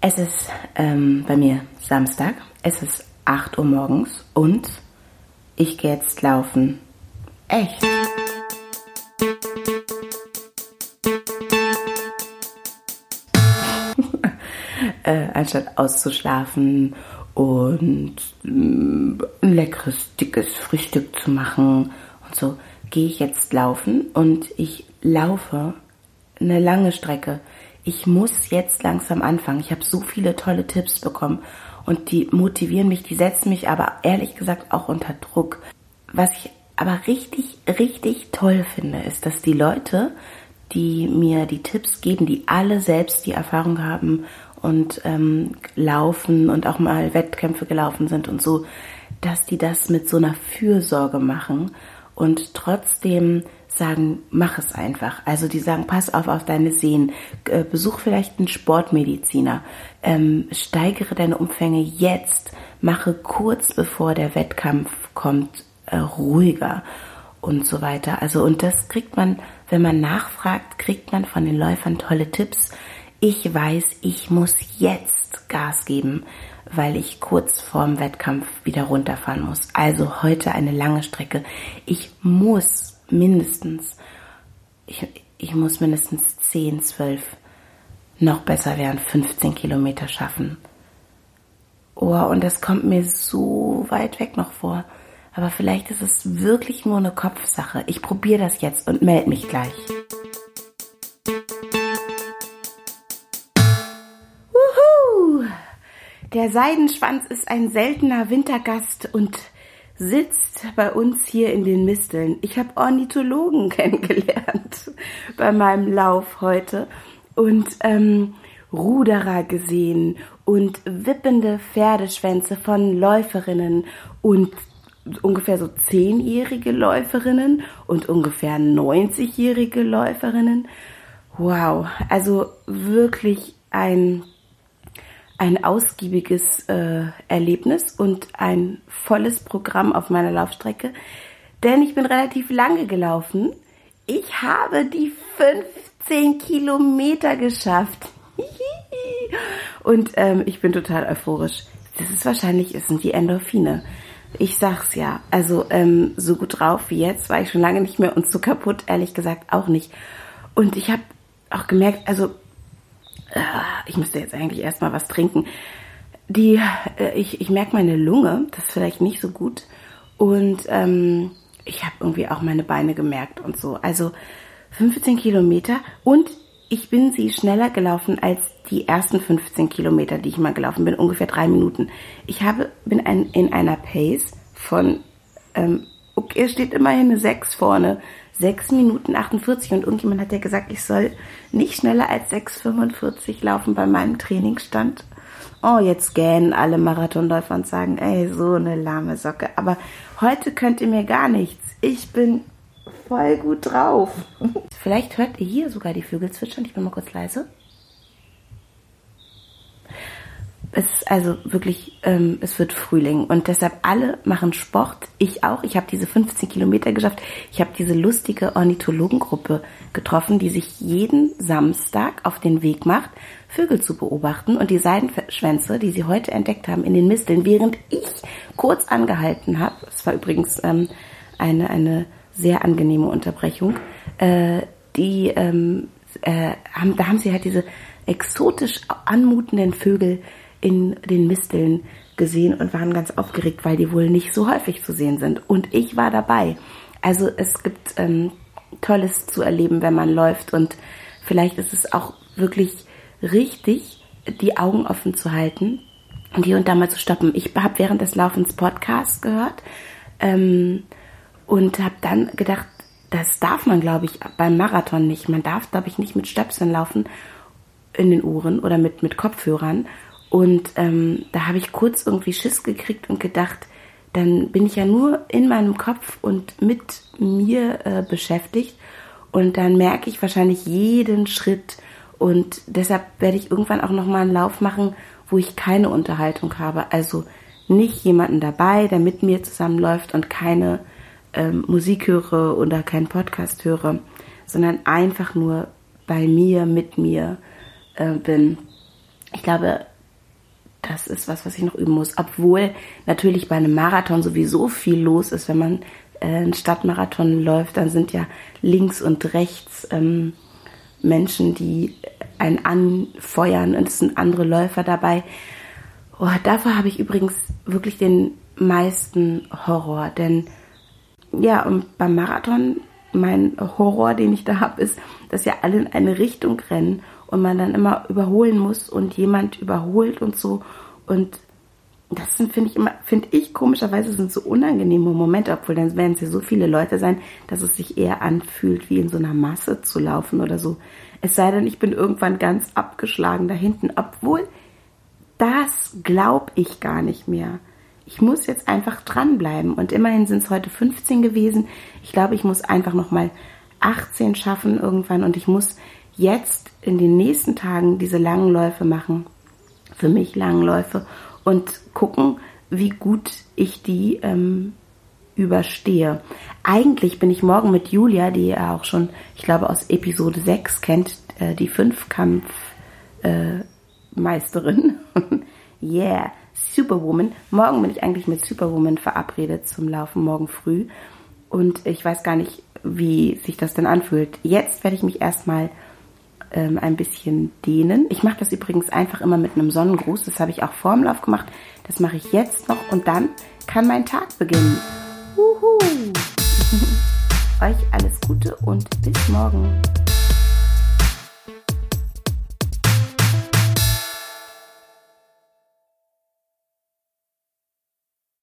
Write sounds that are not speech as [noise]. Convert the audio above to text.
Es ist ähm, bei mir Samstag, es ist 8 Uhr morgens und ich gehe jetzt laufen. Echt? [laughs] äh, anstatt auszuschlafen und mm, ein leckeres, dickes Frühstück zu machen und so, gehe ich jetzt laufen und ich laufe eine lange Strecke ich muss jetzt langsam anfangen. Ich habe so viele tolle Tipps bekommen und die motivieren mich, die setzen mich aber ehrlich gesagt auch unter Druck. Was ich aber richtig, richtig toll finde, ist, dass die Leute, die mir die Tipps geben, die alle selbst die Erfahrung haben und ähm, laufen und auch mal Wettkämpfe gelaufen sind und so, dass die das mit so einer Fürsorge machen und trotzdem sagen, mach es einfach. Also die sagen, pass auf auf deine Sehnen, äh, besuch vielleicht einen Sportmediziner, ähm, steigere deine Umfänge jetzt, mache kurz bevor der Wettkampf kommt äh, ruhiger und so weiter. Also und das kriegt man, wenn man nachfragt, kriegt man von den Läufern tolle Tipps. Ich weiß, ich muss jetzt Gas geben, weil ich kurz vorm Wettkampf wieder runterfahren muss. Also heute eine lange Strecke. Ich muss mindestens, ich, ich muss mindestens 10, 12, noch besser wären 15 Kilometer schaffen. Oh, und das kommt mir so weit weg noch vor. Aber vielleicht ist es wirklich nur eine Kopfsache. Ich probiere das jetzt und melde mich gleich. Wuhu! Der Seidenschwanz ist ein seltener Wintergast und sitzt bei uns hier in den Misteln. Ich habe Ornithologen [laughs] kennengelernt bei meinem Lauf heute und ähm, Ruderer gesehen und wippende Pferdeschwänze von Läuferinnen und ungefähr so zehnjährige Läuferinnen und ungefähr 90-jährige Läuferinnen. Wow, also wirklich ein ein ausgiebiges äh, Erlebnis und ein volles Programm auf meiner Laufstrecke, denn ich bin relativ lange gelaufen. Ich habe die 15 Kilometer geschafft. [laughs] und ähm, ich bin total euphorisch. Das ist wahrscheinlich, es sind die Endorphine. Ich sag's ja. Also ähm, so gut drauf wie jetzt war ich schon lange nicht mehr und so kaputt, ehrlich gesagt, auch nicht. Und ich habe auch gemerkt, also ich müsste jetzt eigentlich erstmal was trinken. Die, äh, ich, ich merke meine Lunge, das ist vielleicht nicht so gut. Und ähm, ich habe irgendwie auch meine Beine gemerkt und so. Also 15 Kilometer und ich bin sie schneller gelaufen als die ersten 15 Kilometer, die ich mal gelaufen bin, ungefähr drei Minuten. Ich habe, bin ein, in einer Pace von, ähm, okay, steht immerhin eine 6 vorne, 6 Minuten 48 und irgendjemand hat ja gesagt, ich soll nicht schneller als 6,45 laufen bei meinem Trainingsstand. Oh, jetzt gähnen alle Marathonläufer und sagen, ey, so eine lahme Socke. Aber heute könnt ihr mir gar nichts. Ich bin voll gut drauf. [laughs] Vielleicht hört ihr hier sogar die Vögel zwitschern. Ich bin mal kurz leise. Es ist also wirklich, ähm, es wird Frühling und deshalb alle machen Sport. Ich auch. Ich habe diese 15 Kilometer geschafft. Ich habe diese lustige Ornithologengruppe getroffen, die sich jeden Samstag auf den Weg macht, Vögel zu beobachten und die Seidenschwänze, die sie heute entdeckt haben, in den Misteln, während ich kurz angehalten habe. Es war übrigens ähm, eine eine sehr angenehme Unterbrechung. Äh, die ähm, äh, haben, da haben sie halt diese exotisch anmutenden Vögel in den Misteln gesehen und waren ganz aufgeregt, weil die wohl nicht so häufig zu sehen sind. Und ich war dabei. Also es gibt ähm, Tolles zu erleben, wenn man läuft und vielleicht ist es auch wirklich richtig, die Augen offen zu halten und hier und da mal zu stoppen. Ich habe während des Laufens Podcasts gehört ähm, und habe dann gedacht, das darf man, glaube ich, beim Marathon nicht. Man darf, glaube ich, nicht mit Stöpseln laufen in den Ohren oder mit, mit Kopfhörern. Und ähm, da habe ich kurz irgendwie Schiss gekriegt und gedacht, dann bin ich ja nur in meinem Kopf und mit mir äh, beschäftigt. Und dann merke ich wahrscheinlich jeden Schritt. Und deshalb werde ich irgendwann auch nochmal einen Lauf machen, wo ich keine Unterhaltung habe. Also nicht jemanden dabei, der mit mir zusammenläuft und keine ähm, Musik höre oder keinen Podcast höre, sondern einfach nur bei mir, mit mir äh, bin. ich glaube, das ist was, was ich noch üben muss. Obwohl natürlich bei einem Marathon sowieso viel los ist. Wenn man äh, einen Stadtmarathon läuft, dann sind ja links und rechts ähm, Menschen, die einen anfeuern und es sind andere Läufer dabei. Oh, davor habe ich übrigens wirklich den meisten Horror, denn ja, und beim Marathon, mein Horror, den ich da habe, ist, dass ja alle in eine Richtung rennen und man dann immer überholen muss und jemand überholt und so. Und das sind, finde ich immer, finde ich komischerweise sind so unangenehme Momente, obwohl dann werden es ja so viele Leute sein, dass es sich eher anfühlt, wie in so einer Masse zu laufen oder so. Es sei denn, ich bin irgendwann ganz abgeschlagen da hinten, obwohl das glaube ich gar nicht mehr. Ich muss jetzt einfach dranbleiben und immerhin sind es heute 15 gewesen. Ich glaube, ich muss einfach noch mal 18 schaffen irgendwann und ich muss jetzt in den nächsten Tagen diese langen Läufe machen. Für mich langen Läufe und gucken, wie gut ich die ähm, überstehe. Eigentlich bin ich morgen mit Julia, die ihr auch schon, ich glaube, aus Episode 6 kennt, äh, die Fünfkampfmeisterin. Äh, [laughs] yeah, Superwoman. Morgen bin ich eigentlich mit Superwoman verabredet zum Laufen, morgen früh. Und ich weiß gar nicht, wie sich das denn anfühlt. Jetzt werde ich mich erstmal ähm, ein bisschen dehnen. Ich mache das übrigens einfach immer mit einem Sonnengruß. Das habe ich auch vorm Lauf gemacht. Das mache ich jetzt noch und dann kann mein Tag beginnen. Uhu. [laughs] Euch alles Gute und bis morgen.